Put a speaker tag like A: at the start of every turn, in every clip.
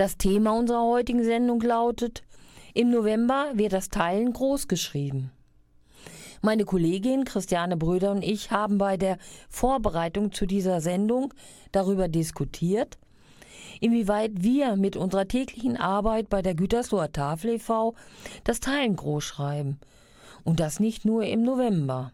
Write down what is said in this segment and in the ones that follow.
A: Das Thema unserer heutigen Sendung lautet Im November wird das Teilen groß geschrieben. Meine Kollegin Christiane Bröder und ich haben bei der Vorbereitung zu dieser Sendung darüber diskutiert, inwieweit wir mit unserer täglichen Arbeit bei der Gütersloher Tafel e.V. das Teilen groß schreiben. Und das nicht nur im November.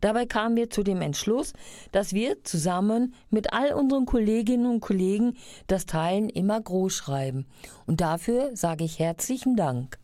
A: Dabei kamen wir zu dem Entschluss, dass wir zusammen mit all unseren Kolleginnen und Kollegen das Teilen immer groß schreiben. Und dafür sage ich herzlichen Dank.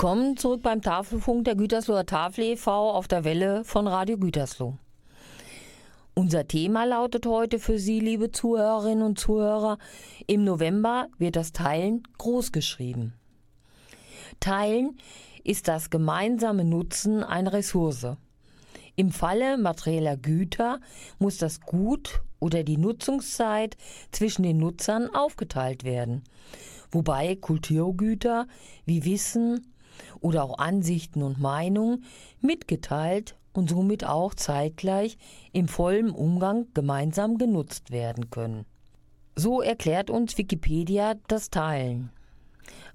B: Willkommen zurück beim Tafelfunk der Gütersloher Tafel e.V. auf der Welle von Radio Gütersloh. Unser Thema lautet heute für Sie, liebe Zuhörerinnen und Zuhörer, im November wird das Teilen großgeschrieben. Teilen ist das gemeinsame Nutzen einer Ressource. Im Falle materieller Güter muss das Gut oder die Nutzungszeit zwischen den Nutzern aufgeteilt werden, wobei Kulturgüter wie Wissen oder auch Ansichten und Meinungen mitgeteilt und somit auch zeitgleich im vollen Umgang gemeinsam genutzt werden können. So erklärt uns Wikipedia das Teilen.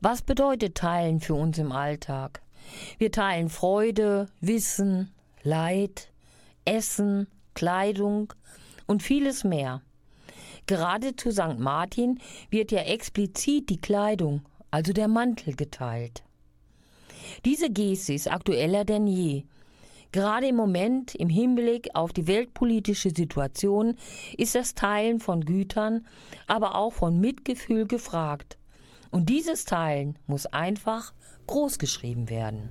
B: Was bedeutet Teilen für uns im Alltag? Wir teilen Freude, Wissen, Leid, Essen, Kleidung und vieles mehr. Gerade zu St. Martin wird ja explizit die Kleidung, also der Mantel, geteilt. Diese Geste ist aktueller denn je. Gerade im Moment, im Hinblick auf die weltpolitische Situation, ist das Teilen von Gütern, aber auch von Mitgefühl gefragt. Und dieses Teilen muss einfach großgeschrieben werden.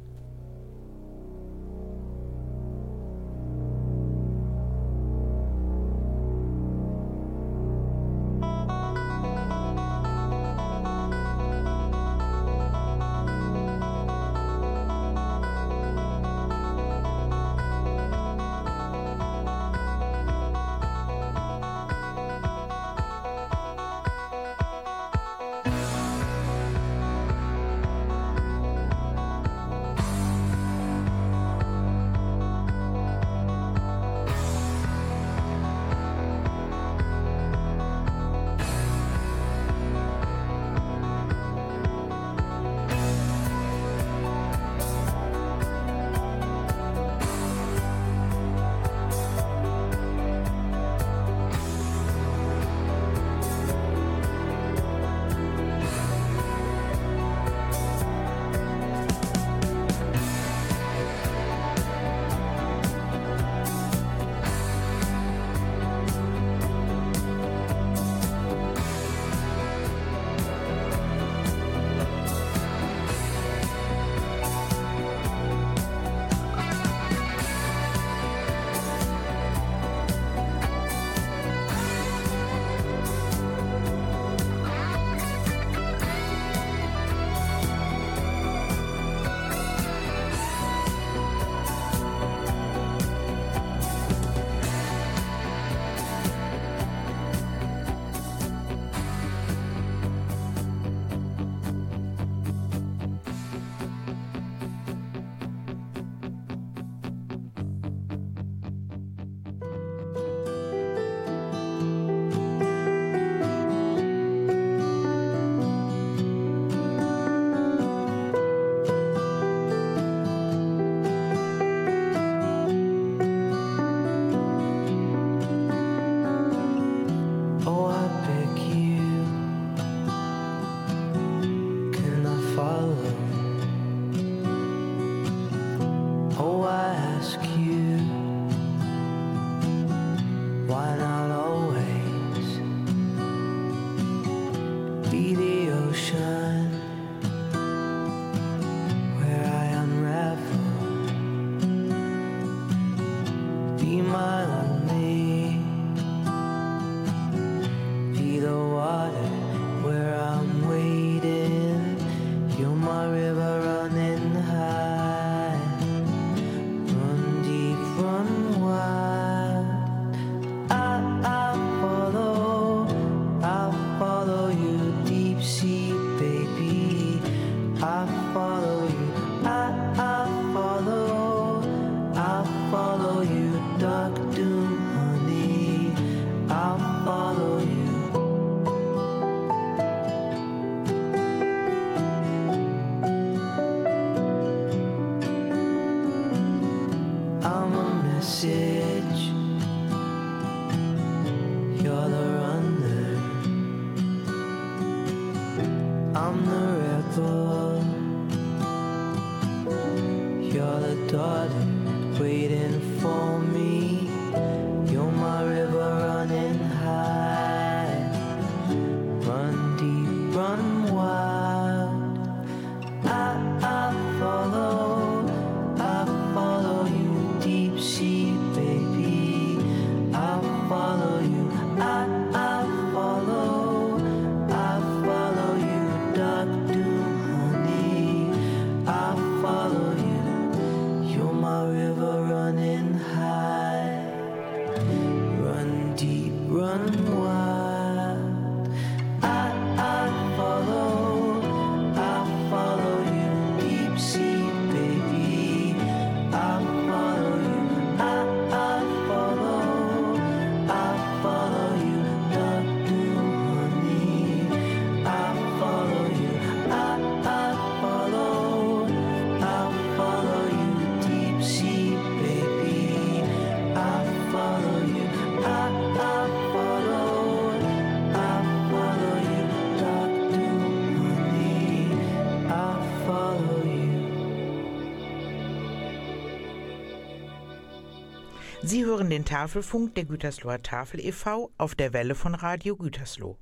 C: Tafelfunk der Gütersloher Tafel e.V. auf der Welle von Radio Gütersloh.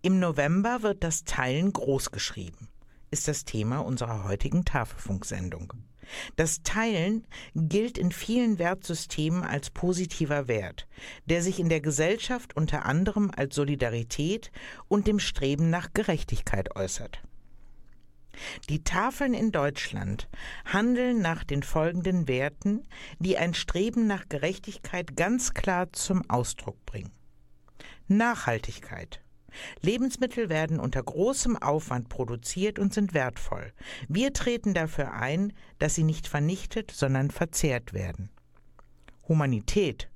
C: Im November wird das Teilen großgeschrieben, ist das Thema unserer heutigen Tafelfunksendung. Das Teilen gilt in vielen Wertsystemen als positiver Wert, der sich in der Gesellschaft unter anderem als Solidarität und dem Streben nach Gerechtigkeit äußert. Die Tafeln in Deutschland handeln nach den folgenden Werten, die ein Streben nach Gerechtigkeit ganz klar zum Ausdruck bringen. Nachhaltigkeit. Lebensmittel werden unter großem Aufwand produziert und sind wertvoll. Wir treten dafür ein, dass sie nicht vernichtet, sondern verzehrt werden. Humanität.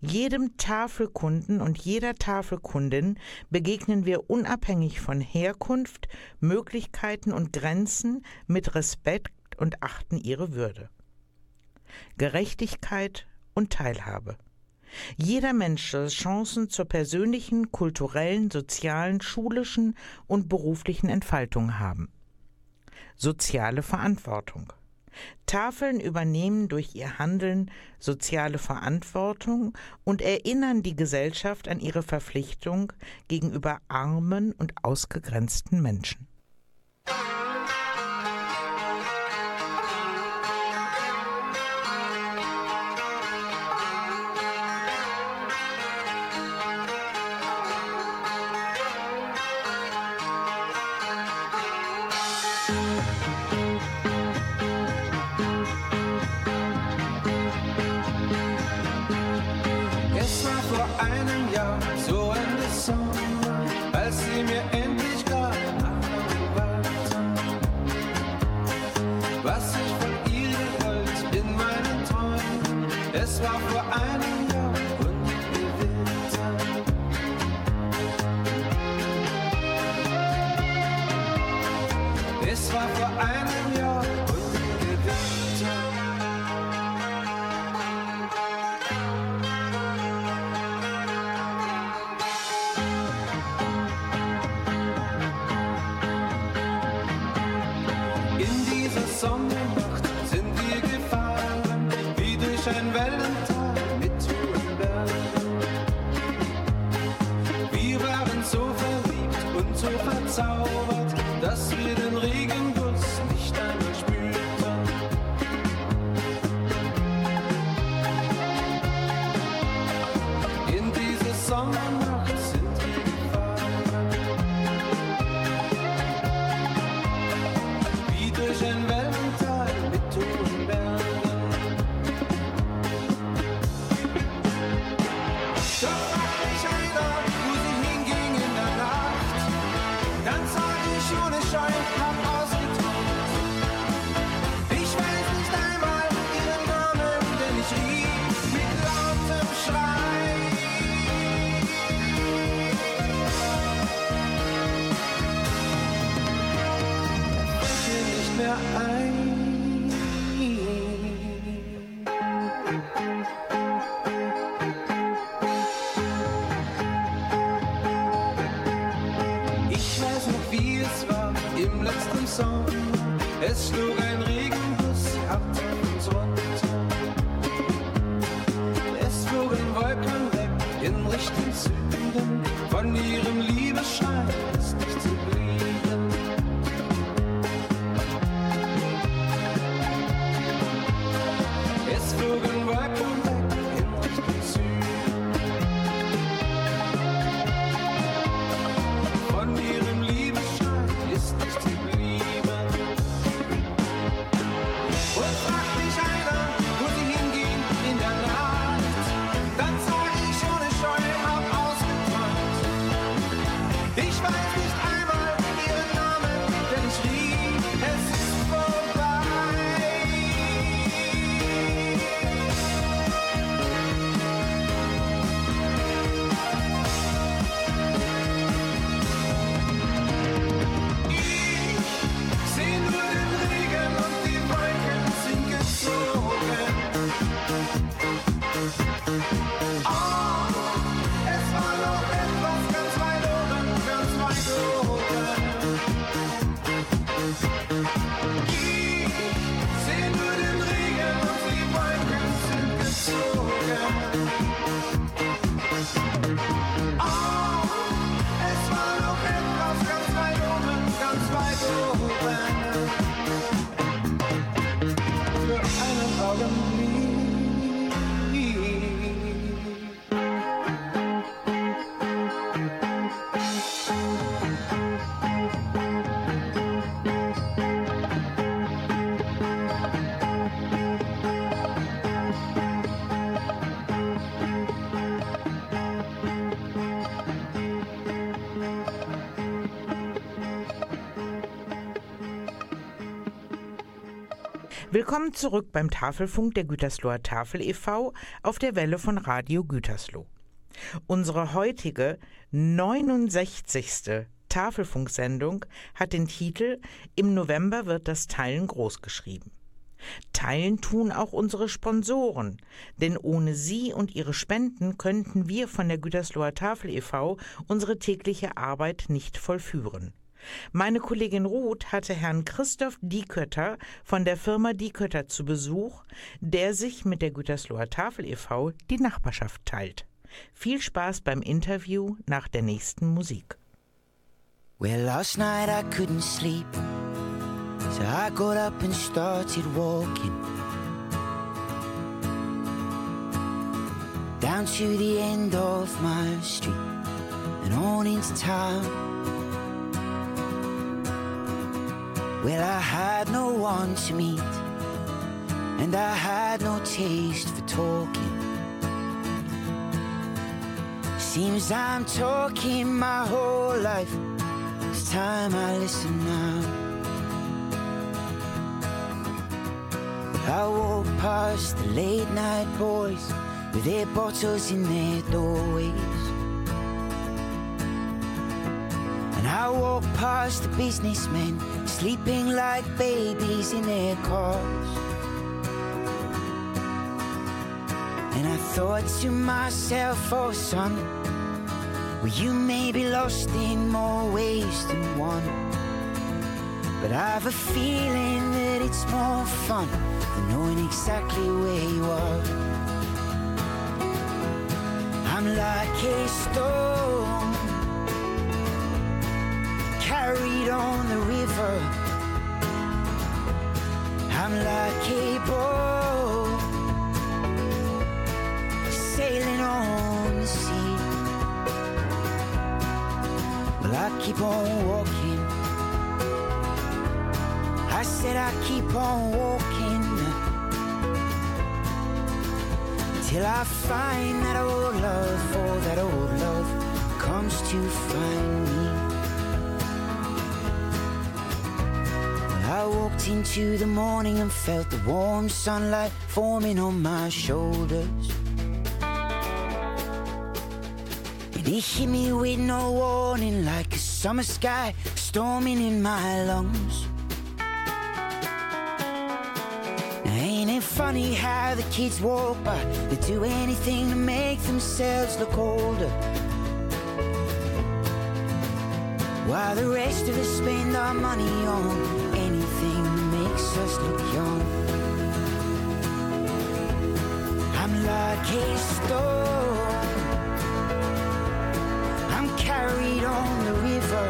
C: Jedem Tafelkunden und jeder Tafelkundin begegnen wir unabhängig von Herkunft, Möglichkeiten und Grenzen mit Respekt und achten ihre Würde. Gerechtigkeit und Teilhabe. Jeder Mensch soll Chancen zur persönlichen, kulturellen, sozialen, schulischen und beruflichen Entfaltung haben. Soziale Verantwortung. Tafeln übernehmen durch ihr Handeln soziale Verantwortung und erinnern die Gesellschaft an ihre Verpflichtung gegenüber armen und ausgegrenzten Menschen. Willkommen zurück beim Tafelfunk der Gütersloher Tafel e.V. auf der Welle von Radio Gütersloh. Unsere heutige 69. Tafelfunksendung hat den Titel Im November wird das Teilen groß geschrieben. Teilen tun auch unsere Sponsoren, denn ohne sie und ihre Spenden könnten wir von der Gütersloher Tafel e.V. unsere tägliche Arbeit nicht vollführen. Meine Kollegin Ruth hatte Herrn Christoph Diekötter von der Firma Diekötter zu Besuch, der sich mit der Gütersloher Tafel e.V. die Nachbarschaft teilt. Viel Spaß beim Interview nach der nächsten Musik.
D: Well, last night I couldn't sleep, so I got up and started walking down to the end of my street and on into town. Well, I had no one to meet, and I had no taste for talking. Seems I'm talking my whole life. It's time I listen now. I walk past the late night boys with their bottles in their doorways. And I walk past the businessmen sleeping like babies in their cars. And I thought to myself, oh son, well, you may be lost in more ways than one. But I've a feeling that it's more fun than knowing exactly where you are. I'm like a stone carried on the river. I'm like a boat sailing on the sea. Well, I keep on walking. I said I keep on walking till I find that old love, oh, that old love comes to find me. Walked into the morning and felt the warm sunlight forming on my shoulders. And it hit me with no warning like a summer sky storming in my lungs. Now, ain't it funny how the kids walk by? They do anything to make themselves look older. While the rest of us spend our money on us look young. I'm like a stone. I'm carried on the river.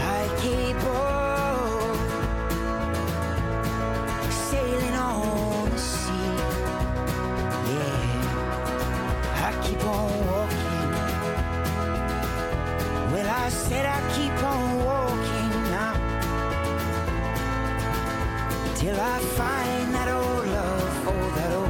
D: Like a boat sailing on the sea. Yeah, I keep on walking. Well, I said I keep on till I find that old love. Oh, that old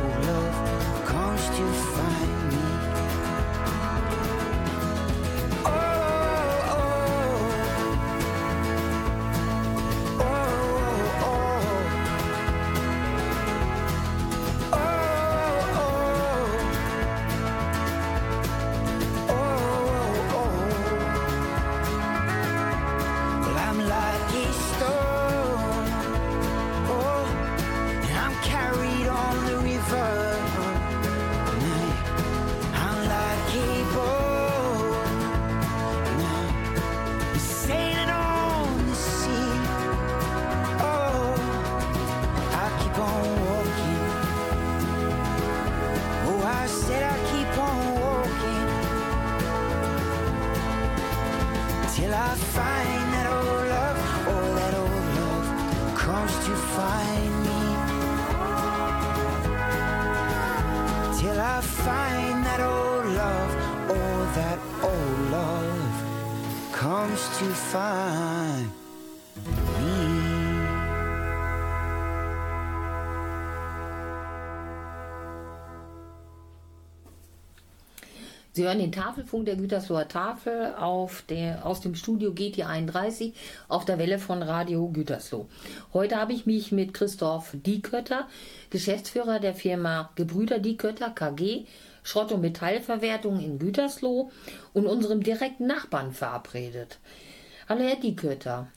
D: to find me.
B: Sie hören den Tafelfunk der Gütersloher Tafel der, aus dem Studio GT 31 auf der Welle von Radio Gütersloh. Heute habe ich mich mit Christoph Diekötter, Geschäftsführer der Firma Gebrüder Diekötter KG, Schrott- und Metallverwertung in Gütersloh und unserem direkten Nachbarn verabredet. Hallo Herr Diekötter.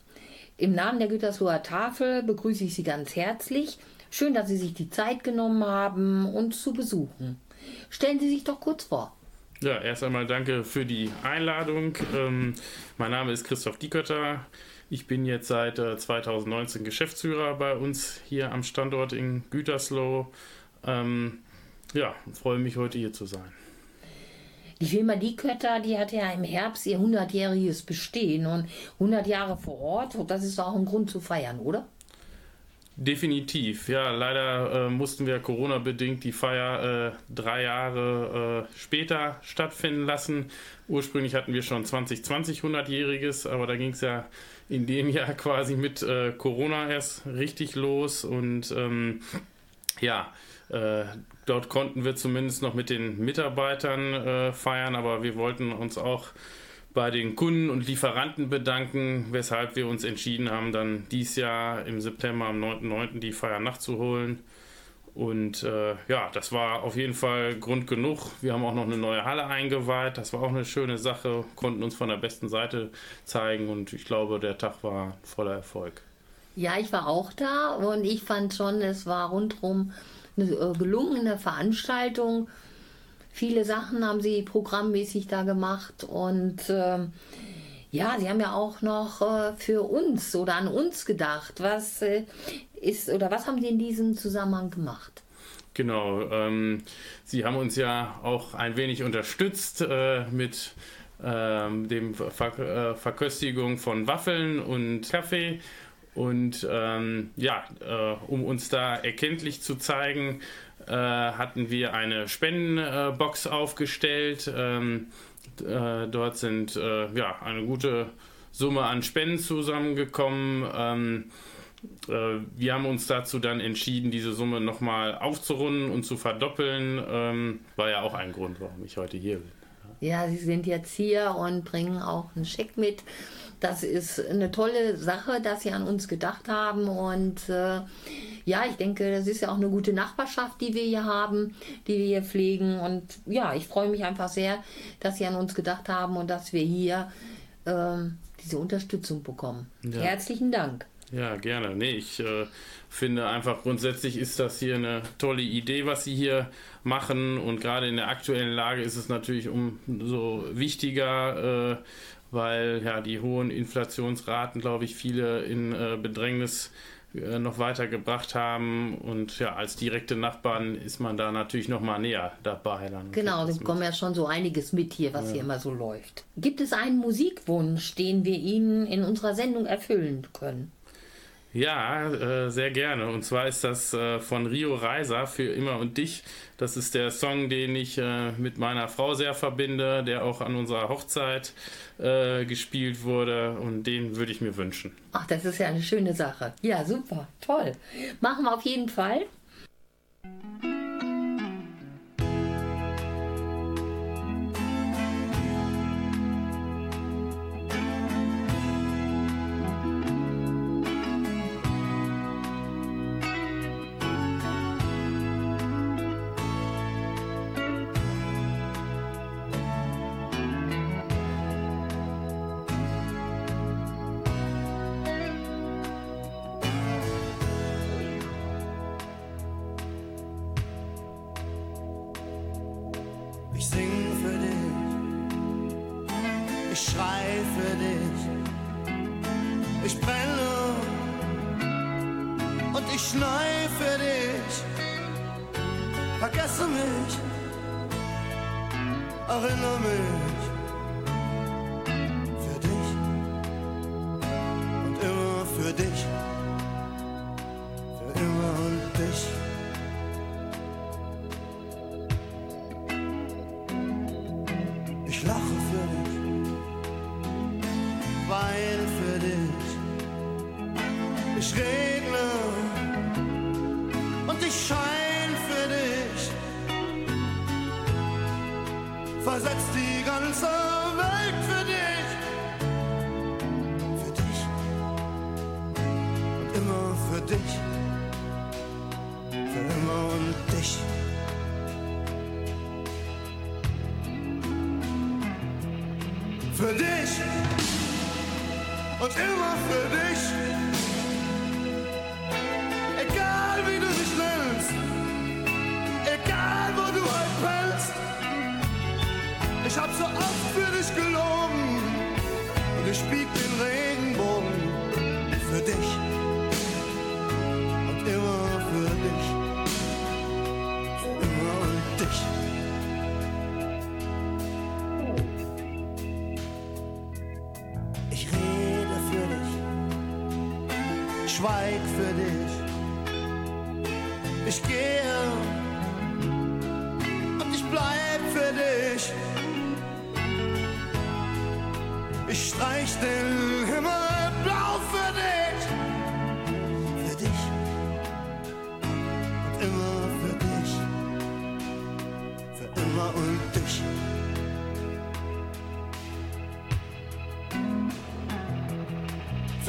B: Im Namen der Gütersloher Tafel begrüße ich Sie ganz herzlich. Schön, dass Sie sich die Zeit genommen haben, uns zu besuchen. Stellen Sie sich doch kurz vor.
E: Ja, erst einmal danke für die Einladung. Ähm, mein Name ist Christoph Diekötter. Ich bin jetzt seit äh, 2019 Geschäftsführer bei uns hier am Standort in Gütersloh. Ähm, ja, freue mich heute hier zu sein.
B: Die Firma Diekötter, die hat ja im Herbst ihr 100-jähriges Bestehen und 100 Jahre vor Ort. Und das ist auch ein Grund zu feiern, oder?
E: Definitiv, ja. Leider äh, mussten wir Corona-bedingt die Feier äh, drei Jahre äh, später stattfinden lassen. Ursprünglich hatten wir schon 2020 100-jähriges, aber da ging es ja in dem Jahr quasi mit äh, Corona erst richtig los. Und ähm, ja, äh, dort konnten wir zumindest noch mit den Mitarbeitern äh, feiern, aber wir wollten uns auch bei den Kunden und Lieferanten bedanken, weshalb wir uns entschieden haben, dann dies Jahr im September am 9.9. die Feier nachzuholen. Und äh, ja, das war auf jeden Fall Grund genug. Wir haben auch noch eine neue Halle eingeweiht. Das war auch eine schöne Sache, konnten uns von der besten Seite zeigen und ich glaube, der Tag war voller Erfolg.
B: Ja, ich war auch da und ich fand schon, es war rundherum eine äh, gelungene Veranstaltung. Viele Sachen haben sie programmmäßig da gemacht und ähm, ja, sie haben ja auch noch äh, für uns oder an uns gedacht. Was äh, ist oder was haben sie in diesem Zusammenhang gemacht?
E: Genau, ähm, sie haben uns ja auch ein wenig unterstützt äh, mit ähm, dem Ver äh, Verköstigung von Waffeln und Kaffee. Und ähm, ja, äh, um uns da erkenntlich zu zeigen, äh, hatten wir eine Spendenbox aufgestellt. Ähm, äh, dort sind äh, ja eine gute Summe an Spenden zusammengekommen. Ähm, äh, wir haben uns dazu dann entschieden, diese Summe nochmal aufzurunden und zu verdoppeln. Ähm, war ja auch ein Grund, warum ich heute hier bin.
B: Ja, sie sind jetzt hier und bringen auch einen Scheck mit. Das ist eine tolle Sache, dass Sie an uns gedacht haben. Und äh, ja, ich denke, das ist ja auch eine gute Nachbarschaft, die wir hier haben, die wir hier pflegen. Und ja, ich freue mich einfach sehr, dass Sie an uns gedacht haben und dass wir hier ähm, diese Unterstützung bekommen.
E: Ja.
B: Herzlichen Dank.
E: Ja, gerne. Nee, ich äh, finde einfach grundsätzlich ist das hier eine tolle Idee, was Sie hier machen. Und gerade in der aktuellen Lage ist es natürlich umso wichtiger, äh, weil ja die hohen Inflationsraten, glaube ich, viele in äh, Bedrängnis äh, noch weiter gebracht haben. Und ja, als direkte Nachbarn ist man da natürlich noch mal näher dabei. Dann
B: Genau, da bekommen ja schon so einiges mit hier, was hier immer so läuft. Gibt es einen Musikwunsch, den wir Ihnen in unserer Sendung erfüllen können?
E: Ja, äh, sehr gerne. Und zwar ist das äh, von Rio Reiser für immer und dich. Das ist der Song, den ich äh, mit meiner Frau sehr verbinde, der auch an unserer Hochzeit äh, gespielt wurde. Und den würde ich mir wünschen.
B: Ach, das ist ja eine schöne Sache. Ja, super, toll. Machen wir auf jeden Fall.
F: summer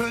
F: Für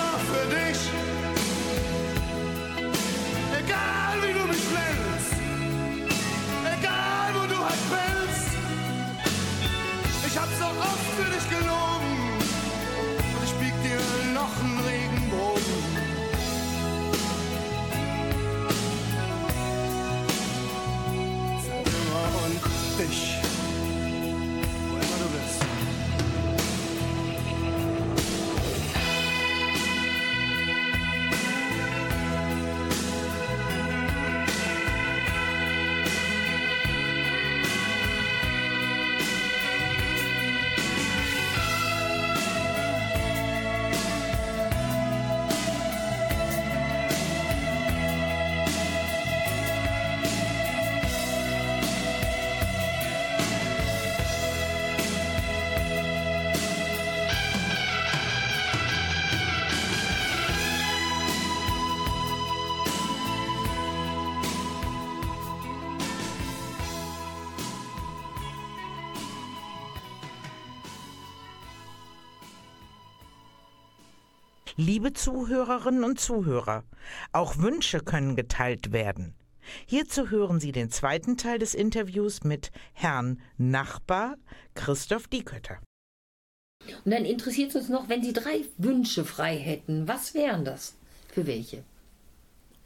F: nur für dich. Egal wie du mich nennst, egal wo du halt willst. Ich hab so oft für dich gelogen und ich bieg dir noch einen Regenbogen.
C: Liebe Zuhörerinnen und Zuhörer, auch Wünsche können geteilt werden. Hierzu hören Sie den zweiten Teil des Interviews mit Herrn Nachbar Christoph Diekötter.
B: Und dann interessiert es uns noch, wenn Sie drei Wünsche frei hätten, was wären das? Für welche?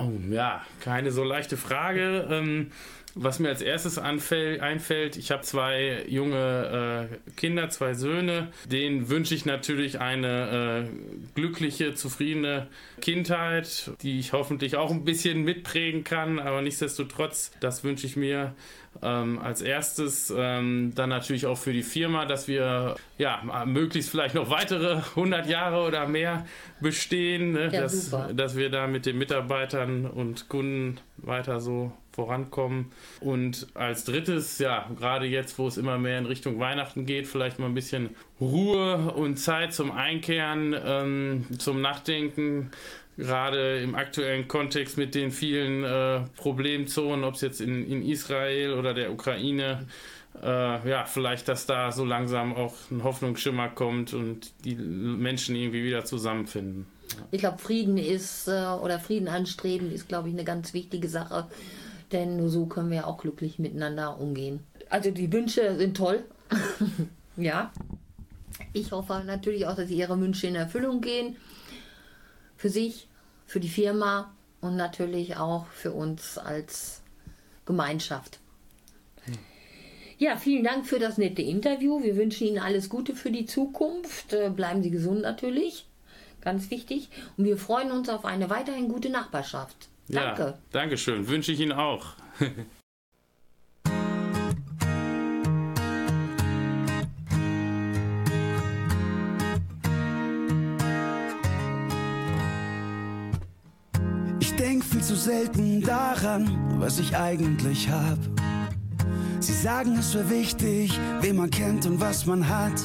E: Oh ja, keine so leichte Frage. Ähm, was mir als erstes anfällt, einfällt, ich habe zwei junge äh, Kinder, zwei Söhne. Denen wünsche ich natürlich eine äh, glückliche, zufriedene Kindheit, die ich hoffentlich auch ein bisschen mitprägen kann. Aber nichtsdestotrotz, das wünsche ich mir ähm, als erstes. Ähm, dann natürlich auch für die Firma, dass wir ja möglichst vielleicht noch weitere 100 Jahre oder mehr bestehen, ne?
B: Ja,
E: dass, dass wir da mit den Mitarbeitern und Kunden weiter so vorankommen. Und als drittes, ja, gerade jetzt, wo es immer mehr in Richtung Weihnachten geht, vielleicht mal ein bisschen Ruhe und Zeit zum Einkehren, ähm, zum Nachdenken. Gerade im aktuellen Kontext mit den vielen äh, Problemzonen, ob es jetzt in, in Israel oder der Ukraine, äh, ja, vielleicht, dass da so langsam auch ein Hoffnungsschimmer kommt und die Menschen irgendwie wieder zusammenfinden.
B: Ich glaube, Frieden ist äh, oder Frieden anstreben ist, glaube ich, eine ganz wichtige Sache. Denn nur so können wir auch glücklich miteinander umgehen. Also die Wünsche sind toll. ja. Ich hoffe natürlich auch, dass Ihre Wünsche in Erfüllung gehen. Für sich, für die Firma und natürlich auch für uns als Gemeinschaft. Ja, vielen Dank für das nette Interview. Wir wünschen Ihnen alles Gute für die Zukunft. Äh, Bleiben Sie gesund natürlich. Ganz wichtig. Und wir freuen uns auf eine weiterhin gute Nachbarschaft. Danke.
E: Ja, Dankeschön. Wünsche ich Ihnen auch.
G: Ich denk viel zu selten daran, was ich eigentlich hab. Sie sagen, es wäre wichtig, wen man kennt und was man hat.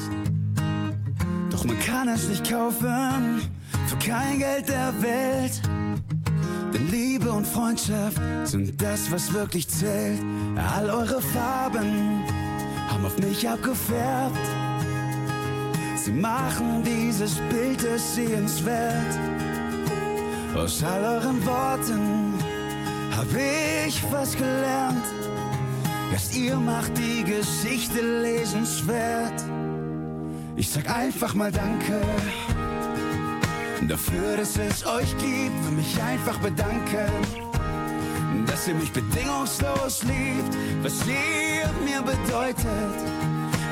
G: Doch man kann es nicht kaufen für kein Geld der Welt. Denn Liebe und Freundschaft sind das, was wirklich zählt. All eure Farben haben auf mich abgefärbt. Sie machen dieses Bild es sehenswert. Aus all euren Worten hab ich was gelernt. Erst ihr macht die Geschichte lesenswert. Ich sag einfach mal Danke dafür, dass es euch gibt. Will mich einfach bedanken, dass ihr mich bedingungslos liebt. Was ihr mir bedeutet,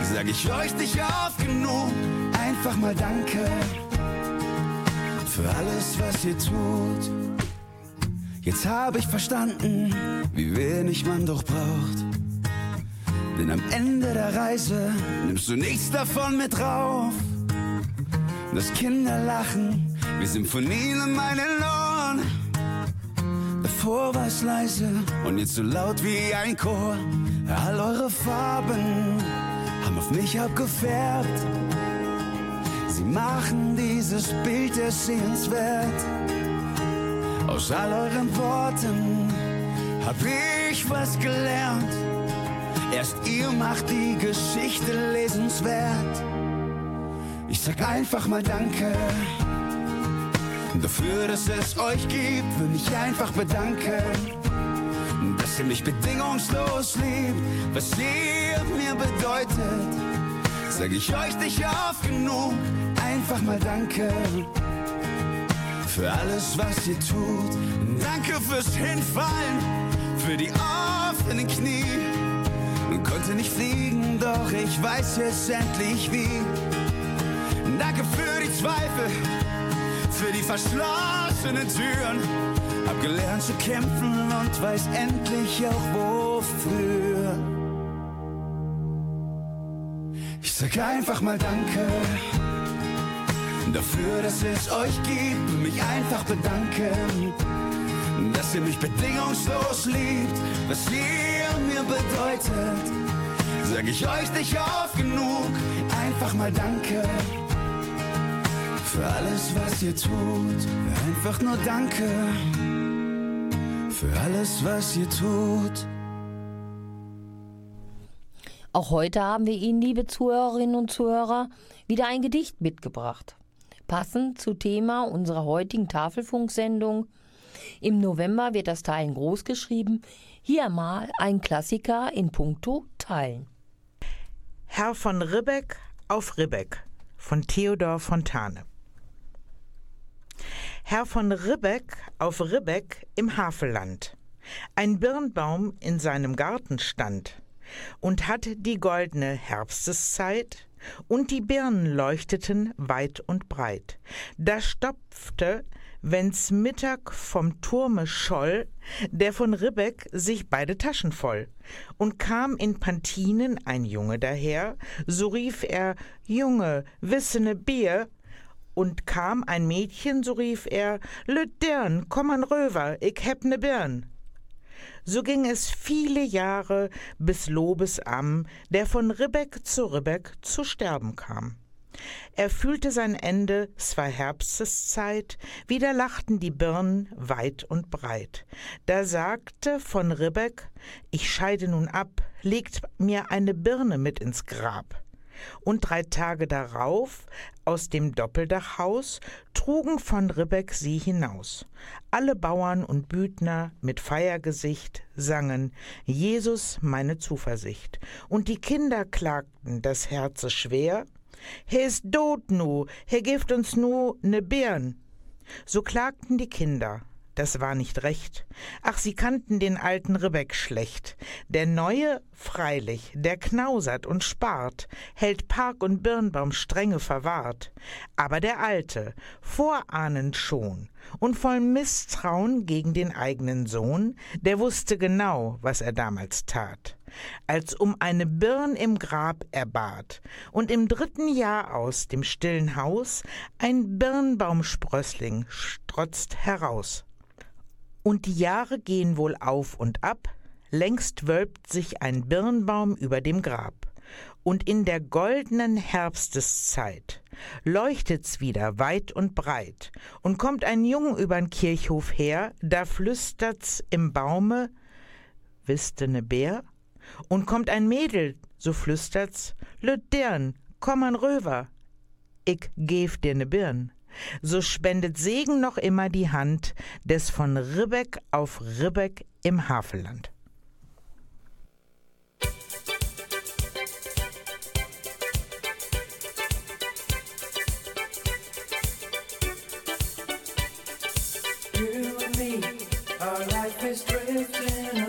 G: sag ich euch nicht oft genug. Einfach mal Danke für alles, was ihr tut. Jetzt habe ich verstanden, wie wenig man doch braucht. Denn am Ende der Reise nimmst du nichts davon mit drauf. Das Kinder lachen, wie Symphonien in meinen Ohren. Davor war es leise und jetzt so laut wie ein Chor. All eure Farben haben auf mich abgefärbt. Sie machen dieses Bild es sehenswert. Aus all euren Worten hab ich was gelernt. Erst ihr macht die Geschichte lesenswert. Ich sag einfach mal Danke dafür, dass es euch gibt. Will mich einfach bedanken, dass ihr mich bedingungslos liebt. Was ihr mir bedeutet, sag ich euch nicht oft genug. Einfach mal Danke für alles, was ihr tut. Danke fürs Hinfallen, für die offenen Knie. Konnte nicht fliegen, doch ich weiß jetzt endlich wie. Danke für die Zweifel, für die verschlossenen Türen. Hab gelernt zu kämpfen und weiß endlich auch wofür. Ich sag einfach mal Danke dafür, dass es euch gibt. Mich einfach bedanken, dass ihr mich bedingungslos liebt. Was ihr mir bedeutet, sag ich euch nicht oft genug. Einfach mal Danke für alles, was ihr tut. Einfach nur Danke für alles, was ihr tut.
B: Auch heute haben wir Ihnen, liebe Zuhörerinnen und Zuhörer, wieder ein Gedicht mitgebracht. Passend zu Thema unserer heutigen Tafelfunksendung. Im November wird das Teilen groß geschrieben. Hier mal ein Klassiker in puncto Teilen.
C: Herr von Ribbeck auf Ribbeck von Theodor Fontane. Herr von Ribbeck auf Ribbeck im Havelland. ein Birnbaum in seinem Garten stand und hatte die goldene Herbsteszeit, und die Birnen leuchteten weit und breit. Da stopfte, wenn's Mittag vom Turme scholl, der von Ribbeck sich beide Taschen voll. Und kam in Pantinen ein Junge daher, so rief er, Junge, wissene Bier, und kam ein Mädchen, so rief er, Lüt Dirn, komm an Röver, ich heb ne Birn. So ging es viele Jahre, bis Lobesam, der von Ribbeck zu Ribbeck zu sterben kam. Er fühlte sein Ende, es war Herbsteszeit, wieder lachten die Birnen weit und breit. Da sagte von Ribbeck, ich scheide nun ab, legt mir eine Birne mit ins Grab und drei Tage darauf aus dem Doppeldachhaus trugen von Ribbeck sie hinaus. Alle Bauern und Büdner mit Feiergesicht sangen Jesus meine Zuversicht, und die Kinder klagten das Herze schwer, He ist dot nu, he gift uns nu ne Birn. So klagten die Kinder, das war nicht recht. Ach, sie kannten den alten Ribbeck schlecht. Der neue, freilich, der knausert und spart, hält Park und Birnbaum strenge verwahrt. Aber der alte, vorahnend schon und voll Misstrauen gegen den eigenen Sohn, der wusste genau, was er damals tat. Als um eine Birn im Grab er bat und im dritten Jahr aus dem stillen Haus ein Birnbaumsprössling strotzt heraus. Und die Jahre gehen wohl auf und ab, längst wölbt sich ein Birnbaum über dem Grab. Und in der goldenen Herbsteszeit leuchtet's wieder weit und breit, und kommt ein Jung übern Kirchhof her, da flüstert's im Baume, wisste ne Bär? Und kommt ein Mädel, so flüstert's, Lüt Dirn, komm an Röver, ich geb dir ne Birn so spendet Segen noch immer die Hand des von Ribbeck auf Ribbeck im Havelland.
H: You and me, our life is drifting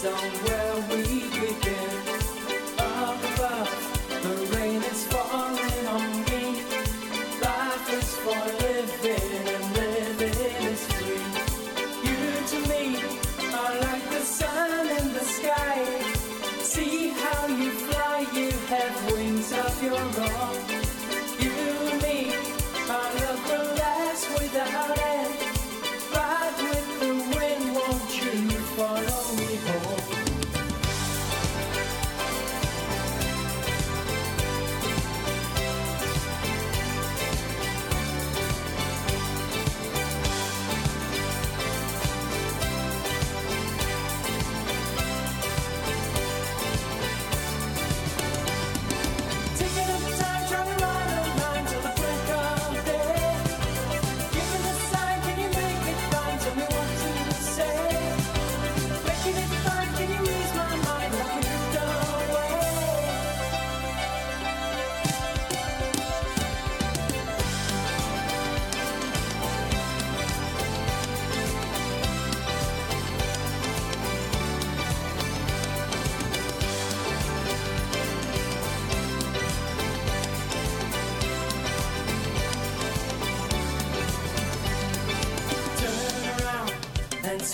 H: somewhere.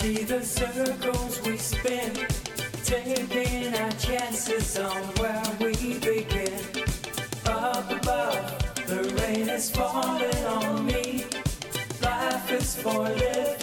H: See the circles we spin, taking our chances on where we begin. Up above, the rain is falling on me. Life is for living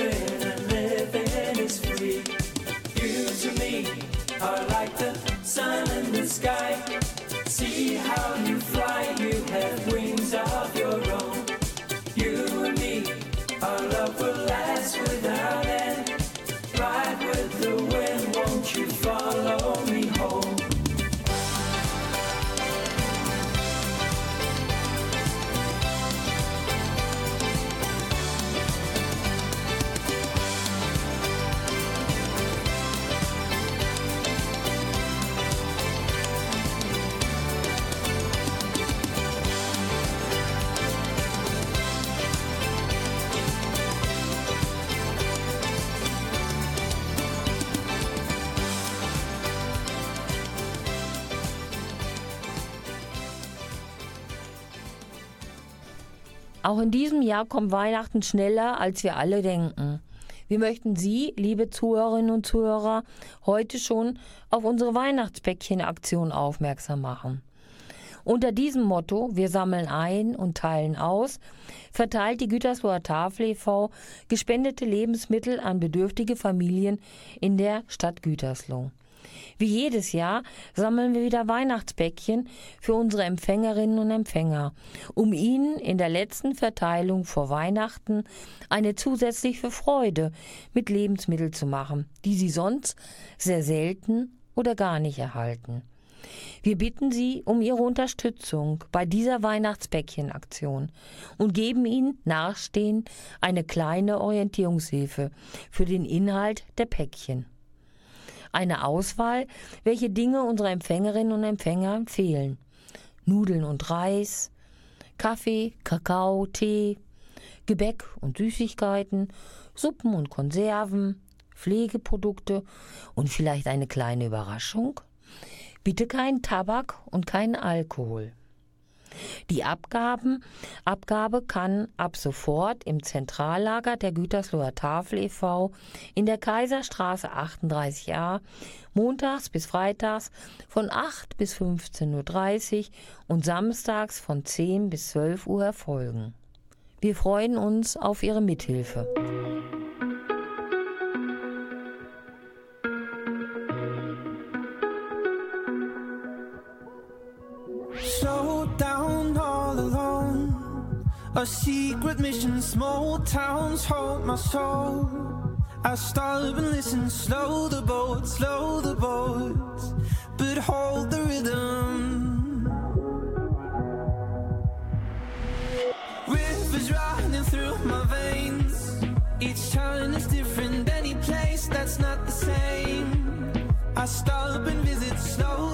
B: Auch in diesem Jahr kommt Weihnachten schneller, als wir alle denken. Wir möchten Sie, liebe Zuhörerinnen und Zuhörer, heute schon auf unsere Weihnachtspäckchen-Aktion aufmerksam machen. Unter diesem Motto Wir sammeln ein und teilen aus, verteilt die Gütersloher Tafel e.V. gespendete Lebensmittel an bedürftige Familien in der Stadt Gütersloh. Wie jedes Jahr sammeln wir wieder Weihnachtsbäckchen für unsere Empfängerinnen und Empfänger, um ihnen in der letzten Verteilung vor Weihnachten eine zusätzliche Freude mit Lebensmitteln zu machen, die sie sonst sehr selten oder gar nicht erhalten. Wir bitten Sie um Ihre Unterstützung bei dieser Weihnachtsbäckchenaktion und geben Ihnen nachstehend eine kleine Orientierungshilfe für den Inhalt der Päckchen. Eine Auswahl, welche Dinge unsere Empfängerinnen und Empfänger empfehlen. Nudeln und Reis, Kaffee, Kakao, Tee, Gebäck und Süßigkeiten, Suppen und Konserven, Pflegeprodukte und vielleicht eine kleine Überraschung? Bitte kein Tabak und kein Alkohol. Die Abgaben, Abgabe kann ab sofort im Zentrallager der Gütersloher Tafel e.V. in der Kaiserstraße 38a montags bis freitags von 8 bis 15.30 Uhr und samstags von 10 bis 12 Uhr erfolgen. Wir freuen uns auf Ihre Mithilfe.
G: A secret mission, small towns hold my soul. I stop and listen, slow the boat, slow the boat, but hold the rhythm. Rivers running through my veins. Each town is different, any place that's not the same. I stop and visit, slow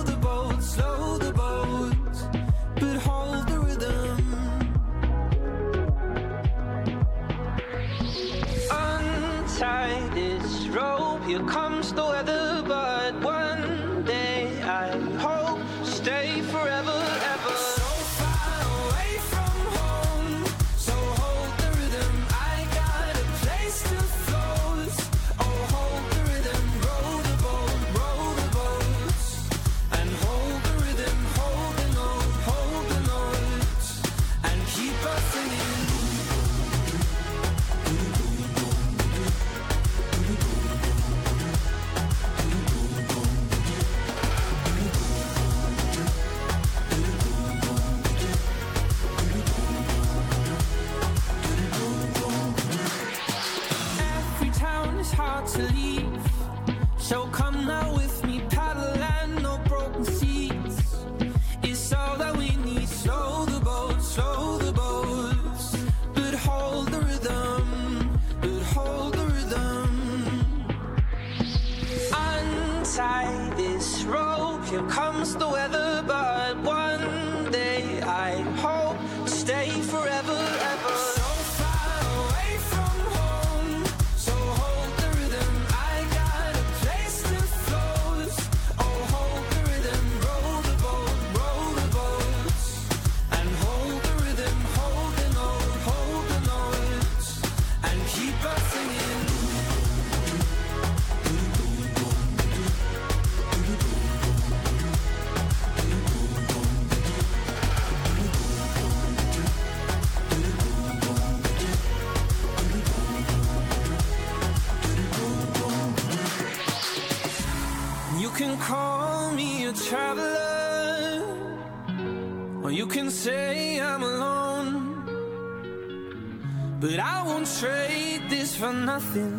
G: for nothing.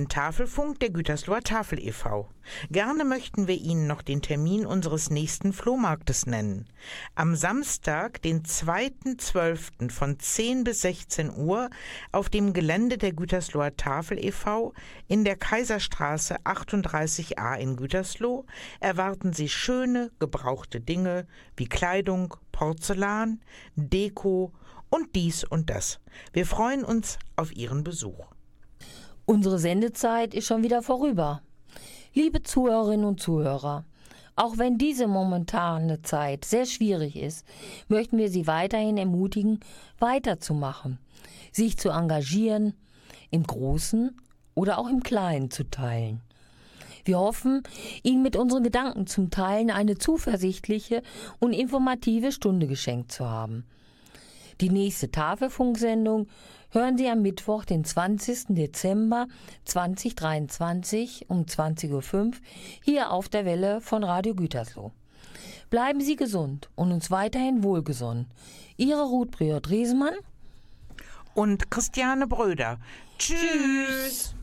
C: Den Tafelfunk der Gütersloher Tafel e.V. Gerne möchten wir Ihnen noch den Termin unseres nächsten Flohmarktes nennen. Am Samstag, den 2.12. von 10 bis 16 Uhr auf dem Gelände der Gütersloher Tafel e.V. in der Kaiserstraße 38a in Gütersloh erwarten Sie schöne, gebrauchte Dinge wie Kleidung, Porzellan, Deko und dies und das. Wir freuen uns auf Ihren Besuch.
B: Unsere Sendezeit ist schon wieder vorüber. Liebe Zuhörerinnen und Zuhörer, auch wenn diese momentane Zeit sehr schwierig ist, möchten wir Sie weiterhin ermutigen, weiterzumachen, sich zu engagieren, im Großen oder auch im Kleinen zu teilen. Wir hoffen, Ihnen mit unseren Gedanken zum Teilen eine zuversichtliche und informative Stunde geschenkt zu haben. Die nächste Tafelfunksendung hören Sie am Mittwoch, den 20. Dezember 2023 um 20.05 Uhr hier auf der Welle von Radio Gütersloh. Bleiben Sie gesund und uns weiterhin wohlgesonnen. Ihre Ruth Briot-Riesemann
C: Und Christiane Bröder. Tschüss.
G: when